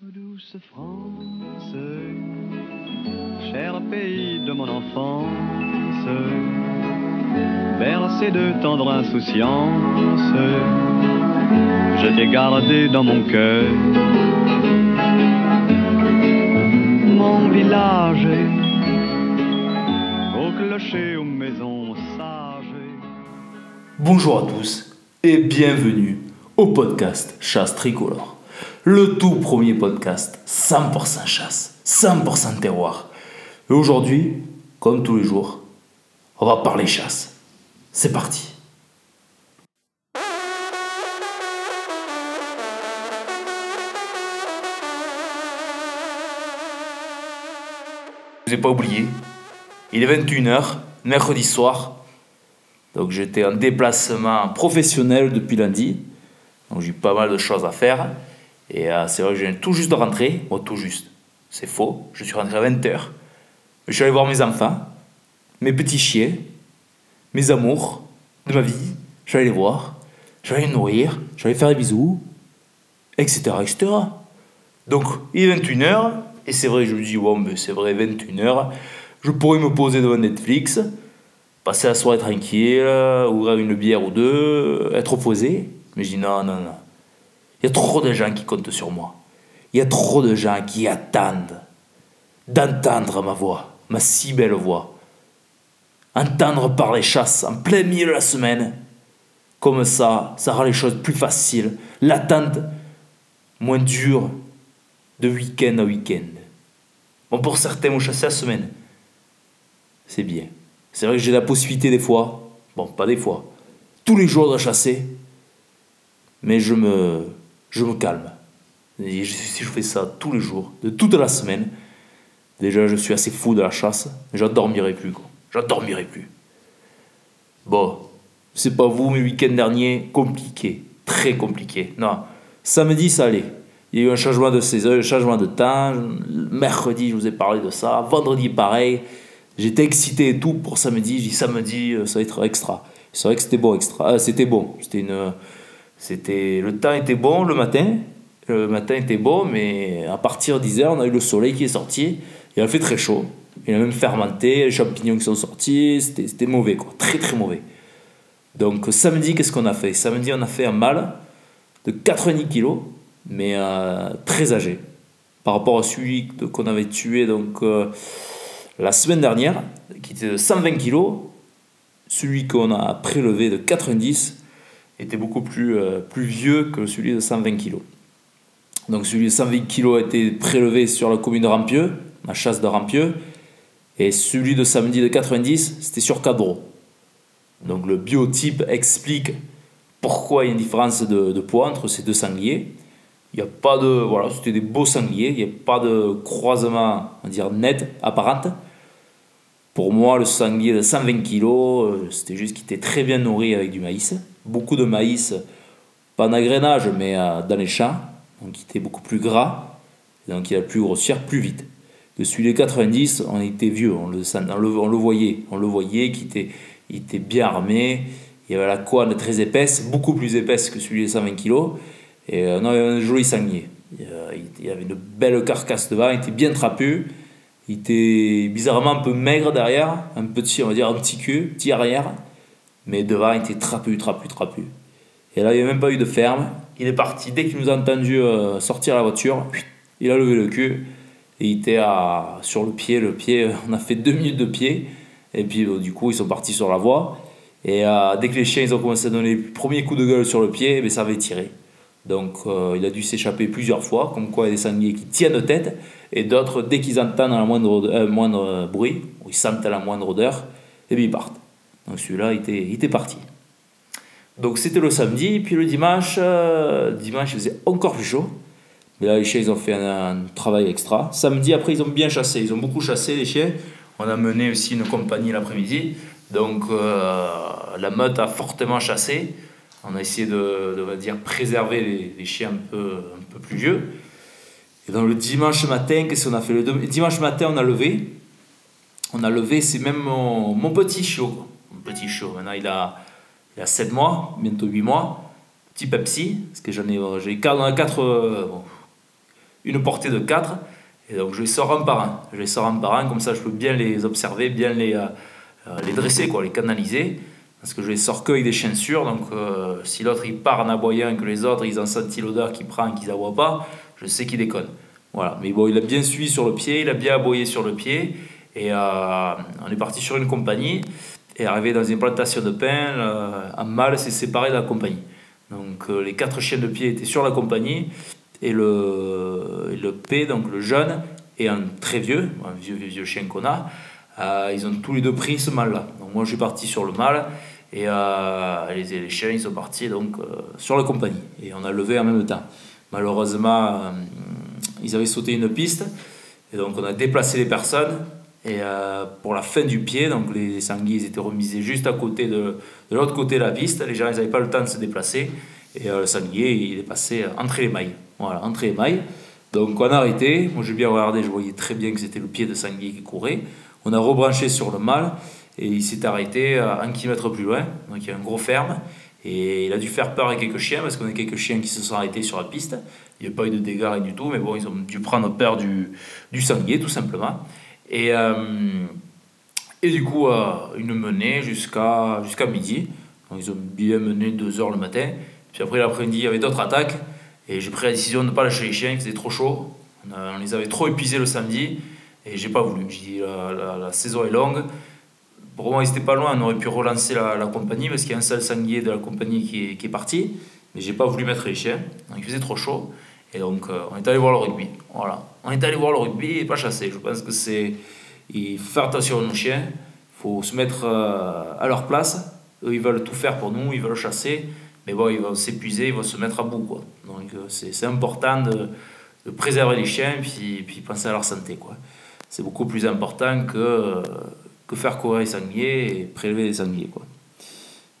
Douce France, cher pays de mon enfance, bercé de tendre insouciance, je t'ai gardé dans mon cœur. Mon village, au clocher, aux maisons sages. Bonjour à tous et bienvenue au podcast Chasse Tricolore. Le tout premier podcast 100% chasse, 100% terroir. Et aujourd'hui, comme tous les jours, on va parler chasse. C'est parti. Je vous ai pas oublié. Il est 21h, mercredi soir. Donc j'étais en déplacement professionnel depuis lundi. Donc j'ai pas mal de choses à faire. Et euh, c'est vrai que je viens tout juste de rentrer. Bon, tout juste. C'est faux. Je suis rentré à 20h. Je suis allé voir mes enfants, mes petits chiens, mes amours de ma vie. Je suis allé les voir. Je suis allé les nourrir. Je suis allé faire des bisous. Etc. etc. Donc, il est 21h. Et c'est vrai, je me dis, bon, c'est vrai, 21h. Je pourrais me poser devant Netflix, passer la soirée tranquille, ouvrir une bière ou deux, être opposé. Mais je dis, non, non, non. Il y a trop de gens qui comptent sur moi. Il y a trop de gens qui attendent d'entendre ma voix, ma si belle voix. Entendre parler chasse en plein milieu de la semaine. Comme ça, ça rend les choses plus faciles. L'attente moins dure de week-end à week-end. Bon, pour certains, vous chassez la semaine. C'est bien. C'est vrai que j'ai la possibilité des fois, bon, pas des fois, tous les jours de chasser. Mais je me, je me calme. Et si je fais ça tous les jours, de toute la semaine, déjà je suis assez fou de la chasse, j'en dormirai plus. Quoi. J'en dormirai plus. Bon, c'est pas vous, mes week-ends derniers, compliqué, très compliqué. Non, samedi ça allait. Il y a eu un changement de saison, un changement de temps. Mercredi, je vous ai parlé de ça. Vendredi, pareil. J'étais excité et tout pour samedi. J'ai dit samedi, euh, ça va être extra. C'est vrai que c'était bon, extra. Ah, c'était bon. C'était une c'était, le temps était bon le matin, le matin était beau, mais à partir de 10h, on a eu le soleil qui est sorti, il a fait très chaud, il a même fermenté, les champignons qui sont sortis, c'était, mauvais, quoi, très très mauvais. Donc samedi, qu'est-ce qu'on a fait? Samedi, on a fait un mâle de 90 kg, mais euh, très âgé, par rapport à celui qu'on avait tué donc, euh, la semaine dernière, qui était de 120 kg, celui qu'on a prélevé de 90 était beaucoup plus, euh, plus vieux que celui de 120 kg. Donc celui de 120 kg a été prélevé sur la commune de Rampieux, la chasse de Rampieux, et celui de samedi de 90, c'était sur Cadreau. Donc le biotype explique pourquoi il y a une différence de, poids entre ces deux sangliers. Il n'y a pas de. Voilà, c'était des beaux sangliers, il n'y a pas de croisement, on dire, net, apparent. Pour moi, le sanglier de 120 kg, euh, c'était juste qu'il était très bien nourri avec du maïs beaucoup de maïs, pas en agrénage, mais euh, dans les champs. Donc il était beaucoup plus gras, donc il a pu grossir plus vite. De celui des 90, on était vieux, on le, on le, voyait, on le voyait qu'il était, était bien armé, il avait la couenne très épaisse, beaucoup plus épaisse que celui des 120 kg, et euh, non, il avait un joli sanglier. Il avait une belle carcasse devant, il était bien trapu, il était bizarrement un peu maigre derrière, un petit, on va dire un petit cul, petit arrière, mais devant, il était trapu, trapu, trapu. Et là, il n'y a même pas eu de ferme. Il est parti. Dès qu'il nous a entendu euh, sortir la voiture, il a levé le cul. Et il était sur le pied. Le pied, on a fait deux minutes de pied. Et puis, euh, du coup, ils sont partis sur la voie. Et euh, dès que les chiens ont commencé à donner le premier coup de gueule sur le pied, ben, ça avait tiré. Donc, il a dû s'échapper plusieurs fois. Comme quoi, il y a des sangliers qui tiennent tête. Et d'autres, dès qu'ils entendent la moindre, bruit, ou ils sentent la moindre odeur, et bien ils partent. Donc celui-là, il était, il était parti. Donc c'était le samedi, puis le dimanche, euh, dimanche il faisait encore plus chaud. Mais là, les chiens, ils ont fait un, travail extra. Samedi, après, ils ont bien chassé. Ils ont beaucoup chassé, les chiens. On a mené aussi une compagnie l'après-midi. Donc euh, la meute a fortement chassé. On a essayé de, de dire, préserver les, chiens un peu, un peu plus vieux. Et donc le dimanche matin, qu'est-ce qu'on a fait? Le dimanche matin, on a levé. On a levé, c'est même mon, mon petit chiot petit chiot. Maintenant, il a, il a 7 mois, bientôt 8 mois. Petit Pepsi, parce que j'en ai, j'ai 4, 4, une portée de 4. Et donc je les sors un par un. Je les sors un par un, comme ça je peux bien les observer, bien les, euh, les dresser, quoi, les canaliser. Parce que je les sors que avec des chiens sûrs. Donc si l'autre il part en aboyant que les autres ils ont senti l'odeur qu'il prend et qu'ils n'aboient pas, je sais qu'il déconne. Voilà. Mais bon, il a bien suivi sur le pied, il a bien aboyé sur le pied. Et on est parti sur une compagnie. Et arrivé dans une plantation de pin, un mâle s'est séparé de la compagnie. Donc les quatre chiens de pied étaient sur la compagnie et le, le P, donc le jeune, et un très vieux, un vieux, vieux, chien qu'on a, euh, ils ont tous les deux pris ce mâle-là. Donc moi, je suis parti sur le mâle, et euh, les, les, chiens, ils sont partis donc, euh, sur la compagnie. Et on a levé en même temps. Malheureusement, ils avaient sauté une piste, et donc on a déplacé les personnes. Et pour la fin du pied, donc les sangliers étaient remisés juste à côté de, de l'autre côté de la piste. Les gens, n'avaient pas le temps de se déplacer. Et le sanglier, il est passé entre les mailles. Voilà, entrée maille. Donc on a arrêté. Moi j'ai bien regardé, je voyais très bien que c'était le pied de sanglier qui courait. On a rebranché sur le mâle et il s'est arrêté un kilomètre plus loin. Donc il y a un gros ferme. Et il a dû faire peur à quelques chiens parce qu'on a quelques chiens qui se sont arrêtés sur la piste. Il n'y a pas eu de dégâts du tout, mais bon, ils ont dû prendre peur du, du sanglier tout simplement. Et, euh, et du coup, euh, une menée jusqu'à jusqu'à midi. Donc, ils ont bien mené deux heures le matin. Puis après l'après-midi, il y avait d'autres attaques. Et j'ai pris la décision de ne pas lâcher les chiens, il faisait trop chaud. On, les avait trop épuisés le samedi et j'ai pas voulu. J'ai dit la, la, saison est longue. Pour moi, ils étaient pas loin, on aurait pu relancer la, la compagnie parce qu'il y a un seul sanglier de la compagnie qui est, qui est parti. Mais j'ai pas voulu mettre les chiens, donc il faisait trop chaud. Et donc euh, on est allé voir le rugby. Voilà. On est allé voir le rugby et pas chasser. Je pense que c'est. Il faut faire attention à nos chiens, il faut se mettre euh, à leur place. Eux, ils veulent tout faire pour nous, ils veulent chasser mais bon, ils vont s'épuiser, ils vont se mettre à bout. Quoi. Donc euh, c'est important de, de, préserver les chiens et puis, puis penser à leur santé. Quoi. C'est beaucoup plus important que, que faire courir les sangliers et prélever les sangliers. Quoi.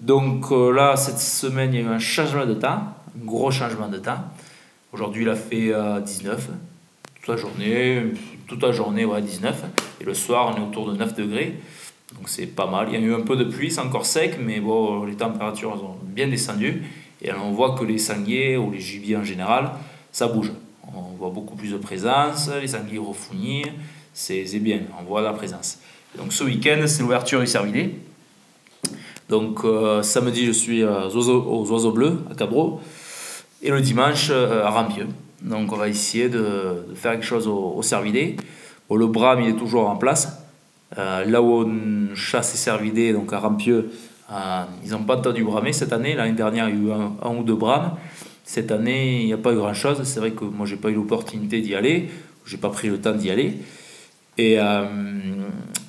Donc euh, là, cette semaine, il y a eu un changement de temps, un gros changement de temps. Aujourd'hui, il a fait 19, euh, toute la journée, toute la journée, ouais, 19. Et le soir, on est autour de 9 degrés. Donc c'est pas mal. Il y a eu un peu de pluie, c'est encore sec, mais bon, les températures ont bien descendu. Et on voit que les sangliers ou les gibiers en général, ça bouge. On voit beaucoup plus de présence, les sangliers refounis, c'est bien, on voit la présence. donc ce week-end, c'est l'ouverture du cervidé. Donc euh, samedi, je suis aux oiseaux, bleus à Cabreau et le dimanche euh, à Rampieux. Donc on va essayer de, faire quelque chose au, au cervidé. le brame, il est toujours en place. Euh, là où on chasse et cervidés, donc à Rampieux, euh, ils n'ont pas entendu bramer cette année. L'année dernière, il y a eu un, ou deux brames. Cette année, il n'y a pas eu grand-chose. C'est vrai que moi, j'ai pas eu l'opportunité d'y aller. J'ai pas pris le temps d'y aller. Et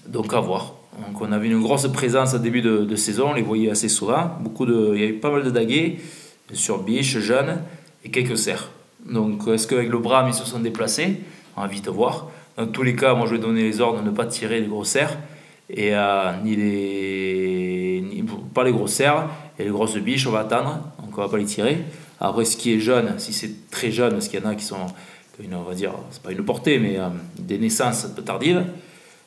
donc, à voir. Donc, on avait une grosse présence au début de, saison. On les voyait assez souvent. Beaucoup de, il y avait pas mal de daguets, sur biches, jeunes et quelques cerfs. Donc, est-ce qu'avec le brame, ils se sont déplacés? On va vite voir. Dans tous les cas, moi je vais donner les ordres de ne pas tirer les gros cerfs, et, euh, ni les, ni, pas les gros cerfs, et les grosses biches, on va attendre, donc on va pas les tirer. Après, ce qui est jeune, si c'est très jeune, parce qu'il y en a qui sont, on va dire, c'est pas une portée, mais euh, des naissances tardives,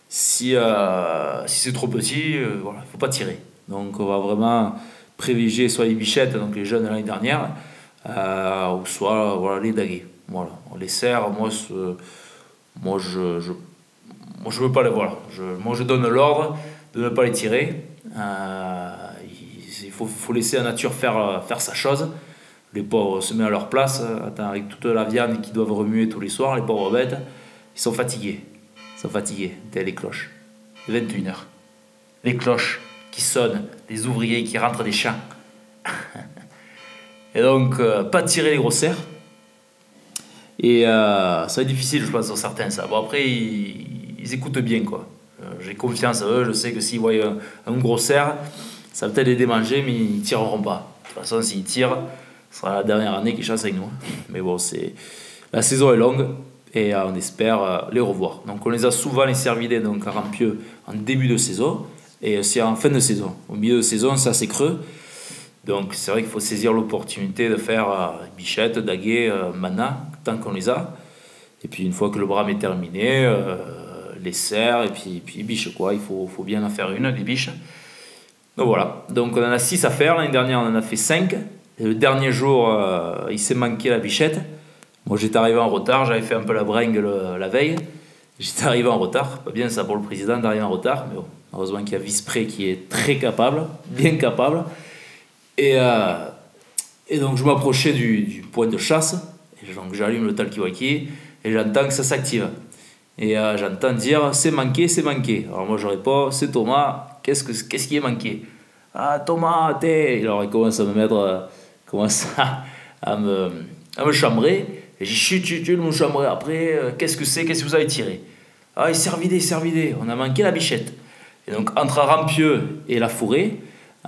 si, euh, si c'est trop petit, voilà, il faut pas tirer. Donc on va vraiment privilégier soit les bichettes, donc les jeunes de l'année dernière, ou soit voilà, les daguets. Voilà. Les serre, moi, moi, je, je, je veux pas les voir. Je, moi, je donne l'ordre de ne pas les tirer. Euh, il faut, faut, laisser la nature faire, faire sa chose. Les pauvres se mettent à leur place. Avec toute la viande qu'ils doivent remuer tous les soirs, les pauvres bêtes, ils sont fatigués. Ils sont fatigués. Dès les cloches. 21h. Les cloches qui sonnent, les ouvriers qui rentrent des champs. Et donc, euh, pas tirer les gros cerfs et euh, ça va être difficile, je pense, pour certains. Ça. Bon, après, ils, écoutent bien, quoi. Euh, j'ai confiance à eux, je sais que s'ils voient un, gros cerf, ça peut-être les démanger, mais ils tireront pas. De toute façon, s'ils tirent, ce sera la dernière année qu'ils chassent avec nous. Mais bon, c'est la saison est longue et on espère les revoir. Donc, on les a souvent les cervidés donc, à Rampieux en début de saison et aussi en fin de saison. Au milieu de saison, ça c'est creux. Donc c'est vrai qu'il faut saisir l'opportunité de faire euh, bichette, daguet, euh, mana, tant qu'on les a. Et puis une fois que le brame est terminé, euh, les serres et puis, puis biche quoi. Il faut, faut, bien en faire une, des biches. Donc voilà. Donc on en a 6 à faire. L'année dernière on en a fait 5. Et le dernier jour, il s'est manqué la bichette. Moi, j'étais arrivé en retard, j'avais fait un peu la bringue la veille. J'étais arrivé en retard. Pas bien ça pour le président d'arriver en retard, mais bon, heureusement qu'il y a Vispré qui est très capable, bien capable. Et, euh, et donc, je m'approchais du, du, point de chasse, et donc j'allume le talkie-walkie, et j'entends que ça s'active. Et euh, j'entends dire c'est manqué, c'est manqué. Alors moi je réponds c'est Thomas, qu'est-ce, que, qu'est-ce qui est manqué Ah Thomas, t'es. Alors il commence à me mettre, euh, commence à, me, à me chambrer. Et j'ai chut, chut, chut, me chambrer. Après, euh, qu'est-ce que c'est? Qu'est-ce que vous avez tiré? Ah, il servidé, servidé, on a manqué la bichette. Et donc entre Rampieux et la forêt,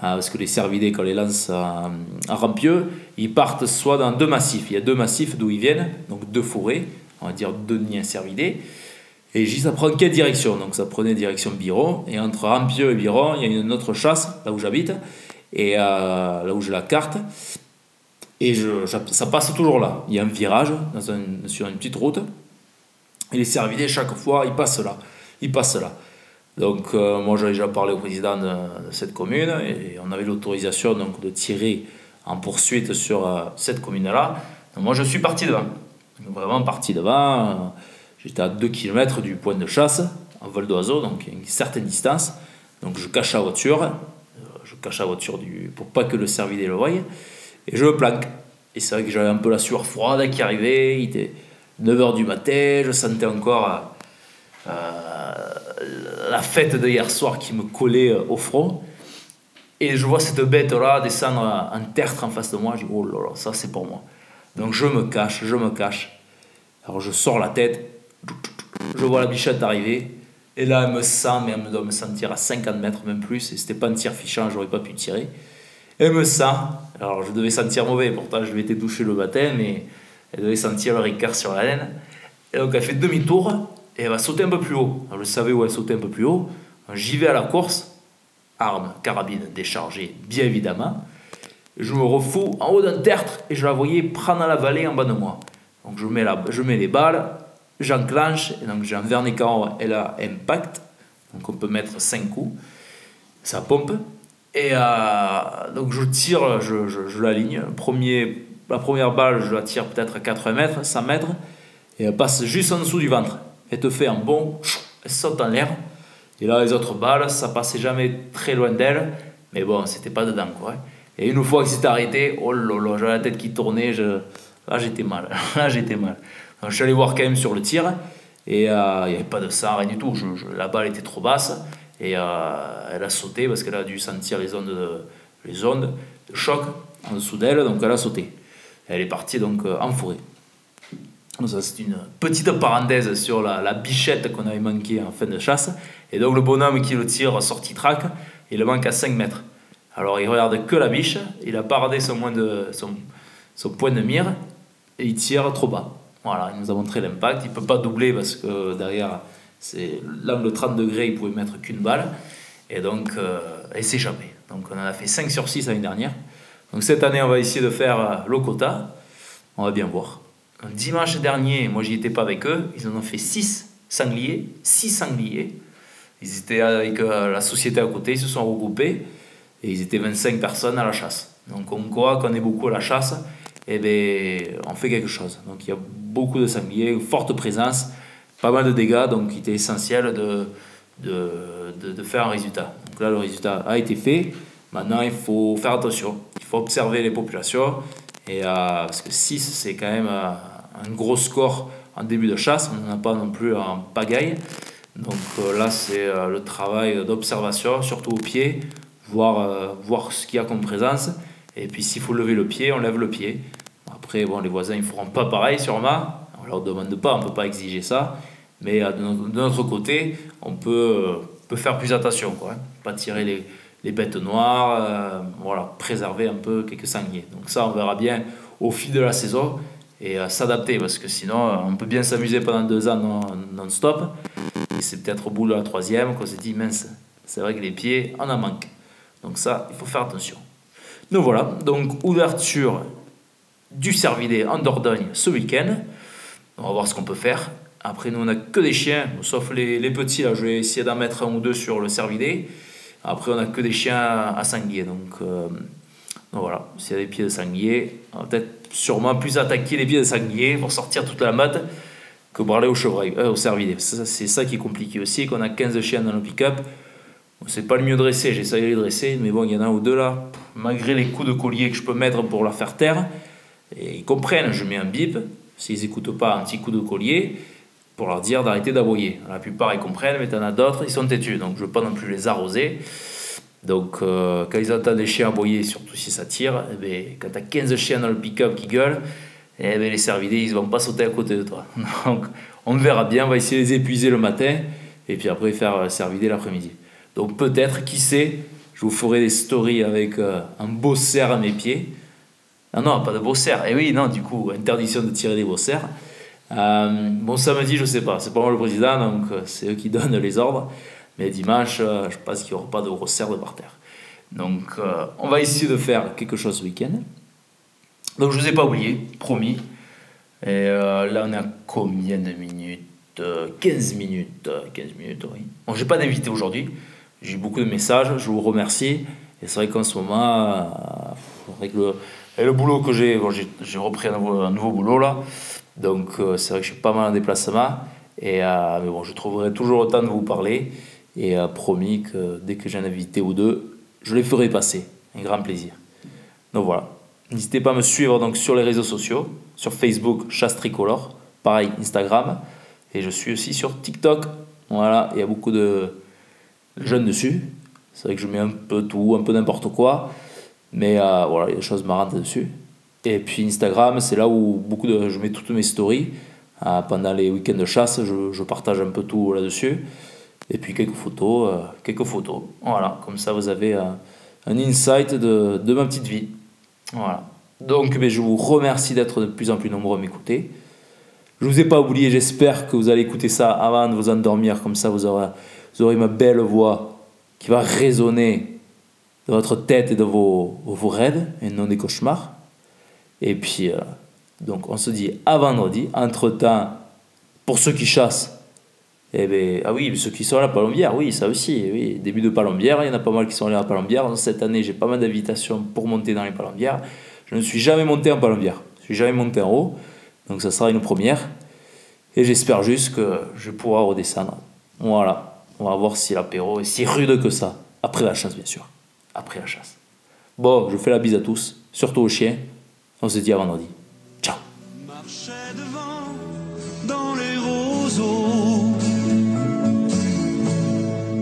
parce que les cervidés, quand les lance à, à Rampieux, ils partent soit dans deux massifs. Il y a deux massifs d'où ils viennent, donc deux forêts, on va dire deux nids cervidés. Et dis, ça prend quelle direction? Donc ça prenait direction Biron. Et entre Rampieux et Biron, il y a une autre chasse, là où j'habite, et euh, là où j'ai la carte. Et ça passe toujours là. Il y a un virage sur une petite route. Et les cervidés, chaque fois, ils passent là. Ils passent là. Donc euh, moi, j'ai déjà parlé au président de, cette commune et on avait l'autorisation donc de tirer en poursuite sur euh, cette commune-là. moi, je suis parti devant. Vraiment parti devant. J'étais à 2 km du point de chasse, en vol d'oiseau, donc une certaine distance. Donc je cache la voiture, euh, je cache la voiture pour pas que le cervidé le voie, et je me planque. Et c'est vrai que j'avais un peu la sueur froide qui arrivait, il était 9h du matin, je sentais encore la fête de hier soir qui me collait euh, au front. Et je vois cette bête-là descendre en tertre en face de moi, je dis, oh là là, ça c'est pour moi. Donc je me cache, je me cache. Alors je sors la tête, je vois la bichette arriver. Et là, elle me sent, mais elle doit me sentir à 50 mètres, même plus. Et c'était pas un tir fichant, j'aurais pas pu tirer. Elle me sent. Alors, je devais sentir mauvais, pourtant, je été touché le matin, mais elle devait sentir le ricard sur la laine. Et donc, elle fait demi-tour et elle va sauter un peu plus haut. Je savais où elle sautait un peu plus haut. J'y vais à la course, arme, carabine déchargée, bien évidemment. Je me refous en haut d'un tertre et je la voyais prendre la vallée en bas de moi. Donc, je mets, la, je mets les balles, j'enclenche, et donc j'ai un vernis et là, impact, donc on peut mettre 5 coups, ça pompe, et euh, donc je tire, je, l'aligne, la première balle, je la tire peut-être à 80 mètres, 100 mètres, et elle passe juste en dessous du ventre, elle te fait un bon, elle saute en l'air, et là les autres balles, ça passait jamais très loin d'elle, mais bon, c'était pas dedans quoi. Et une fois que c'était arrêté, oh là là, j'avais la tête qui tournait, je... là j'étais mal, là j'étais mal je suis allé voir quand même sur le tir et euh, il n'y avait pas de sang, rien du tout. la balle était trop basse et euh, elle a sauté parce qu'elle a dû sentir les ondes, de, les ondes de choc en dessous d'elle, donc elle a sauté. Elle est partie donc euh, en forêt. Ça c'est une petite parenthèse sur la, bichette qu'on avait manqué en fin de chasse. Et donc le bonhomme qui le tire sorti track, il le manque à 5 mètres. Alors il regarde que la biche, il a paradé son, son, point de mire et il tire trop bas. Voilà, il nous a montré l'impact. Il ne peut pas doubler parce que derrière, c'est l'angle 30 degrés, il pouvait mettre qu'une balle. Et donc, euh, s'est échappé. Donc, on en a fait 5 sur 6 l'année dernière. Donc, cette année, on va essayer de faire euh, le quota. On va bien voir. Dimanche dernier, moi, j'y étais pas avec eux. Ils en ont fait 6 sangliers. 6 sangliers. Ils étaient avec euh, la société à côté, ils se sont regroupés. Et ils étaient 25 personnes à la chasse. Donc, on croit qu'on est beaucoup à la chasse et eh bien, on fait quelque chose. Donc il y a beaucoup de sangliers, forte présence, pas mal de dégâts, donc il était essentiel de, de, de, faire un résultat. Donc là, le résultat a été fait. Maintenant, il faut faire attention. Il faut observer les populations. Et, euh, parce que 6, c'est quand même euh, un gros score en début de chasse. On n'en a pas non plus en pagaille. Donc euh, là, c'est le travail d'observation, surtout au pied, voir, voir ce qu'il y a comme présence. Et puis s'il faut lever le pied, on lève le pied. Après, bon, les voisins, ne feront pas pareil sûrement. On ne leur demande pas, on ne peut pas exiger ça. Mais de notre côté, on peut, peut faire plus attention. Quoi, hein. Pas tirer les, les bêtes noires, euh, voilà, préserver un peu quelques sangliers. Donc ça, on verra bien au fil de la saison et s'adapter parce que sinon, on peut bien s'amuser pendant deux ans non-stop. et c'est peut-être au bout de la troisième qu'on s'est dit, mince, c'est vrai que les pieds, on en manque. Donc ça, il faut faire attention. Donc voilà, donc ouverture du cervidé en Dordogne ce week-end. On va voir ce qu'on peut faire. Après, nous, on n'a que des chiens, sauf les, les petits. Là, je vais essayer d'en mettre un ou deux sur le cervidé. Après, on n'a que des chiens à sanglier. Donc, euh, donc voilà, s'il y a des pieds de sanglier, on va peut-être sûrement plus attaquer les pieds de sanglier pour sortir toute la mode que branler au chevreuil, euh, au cervidé. C'est ça qui est compliqué aussi, qu'on a 15 chiens dans le pick-up. C'est pas le mieux dressé, j'essaye de les dresser, mais bon, il y en a ou deux là, malgré les coups de collier que je peux mettre pour la faire taire, ils comprennent, je mets un bip, s'ils n'écoutent pas, un petit coup de collier, pour leur dire d'arrêter d'aboyer. La plupart, ils comprennent, mais il y en a d'autres, ils sont têtus, donc je ne veux pas non plus les arroser. Donc, euh, quand ils entendent des chiens aboyer, surtout si ça tire, eh bien, quand tu as 15 chiens dans le pick-up qui gueulent, eh bien, les cervidés, ils vont pas sauter à côté de toi. Donc, on verra bien, on va essayer de les épuiser le matin, et puis après faire cervider l'après-midi. Donc, peut-être, qui sait, je vous ferai des stories avec euh, un beau cerf à mes pieds. Non, non, pas de beau cerf. Eh oui, non, du coup, interdiction de tirer des beaux cerfs. Euh, bon, samedi, je sais pas, c'est pas moi le président, donc euh, c'est eux qui donnent les ordres. Mais dimanche, euh, je pense qu'il n'y aura pas de gros de par terre. Donc, on va essayer de faire quelque chose ce week-end. Donc, je ne vous ai pas oublié, promis. Et là, on à combien de minutes 15 minutes. 15 minutes, oui. Bon, j'ai pas d'invité aujourd'hui. J'ai eu beaucoup de messages, je vous remercie. Et c'est vrai qu'en ce moment, avec le, le boulot que j'ai, bon, j'ai repris un nouveau boulot là. Donc euh, c'est vrai que je suis pas mal en déplacement. Et, euh, mais bon, je trouverai toujours le temps de vous parler. Et euh, promis que dès que j'ai un invité ou deux, je les ferai passer. Un grand plaisir. Donc voilà. N'hésitez pas à me suivre donc, sur les réseaux sociaux, sur Facebook, Chasse Tricolore, pareil, Instagram. Et je suis aussi sur TikTok. Voilà, il y a beaucoup de jeunes dessus. C'est vrai que je mets un peu tout, un peu n'importe quoi. Mais voilà, il y a des choses marrantes dessus. Et puis Instagram, c'est là où beaucoup de, je mets toutes mes stories. Euh, pendant les week-ends de chasse, je, je partage un peu tout là-dessus. Et puis quelques photos, euh, quelques photos. Voilà, comme ça vous avez un, un insight de, de, ma petite vie. Voilà. Donc mais je vous remercie d'être de plus en plus nombreux à m'écouter. Je ne vous ai pas oublié, j'espère que vous allez écouter ça avant de vous endormir, comme ça vous aurez, aurez ma belle voix qui va résonner de votre tête et de vos, vos rêves et non des cauchemars. Et puis, euh, donc on se dit à vendredi. Entre-temps, pour ceux qui chassent, eh bien, ah oui, ceux qui sont à la Palombière, oui, ça aussi, oui, début de Palombière, il y en a pas mal qui sont allés à la Palombière. Cette année, j'ai pas mal d'invitations pour monter dans les Palombières. Je ne suis jamais monté en Palombière, je suis jamais monté en haut, donc ça sera une première. Et j'espère juste que je pourrai redescendre. Voilà, on va voir si l'apéro est si rude que ça. Après la chasse, bien sûr. Après la chasse. Bon, je fais la bise à tous, surtout aux chiens. On se dit à vendredi. Ciao. Marchais devant dans les roseaux.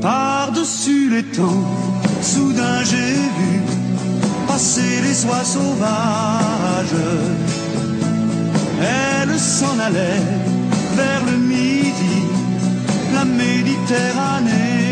Par-dessus les temps, soudain j'ai vu passer les oies sauvages. Elle s'en allait vers le midi, la Méditerranée.